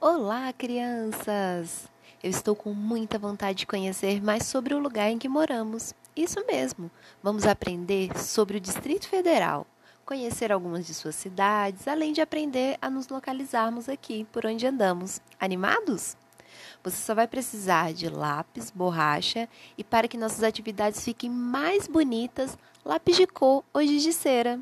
Olá, crianças! Eu estou com muita vontade de conhecer mais sobre o lugar em que moramos. Isso mesmo, vamos aprender sobre o Distrito Federal, conhecer algumas de suas cidades, além de aprender a nos localizarmos aqui por onde andamos. Animados? Você só vai precisar de lápis, borracha e, para que nossas atividades fiquem mais bonitas, lápis de cor ou giz de cera.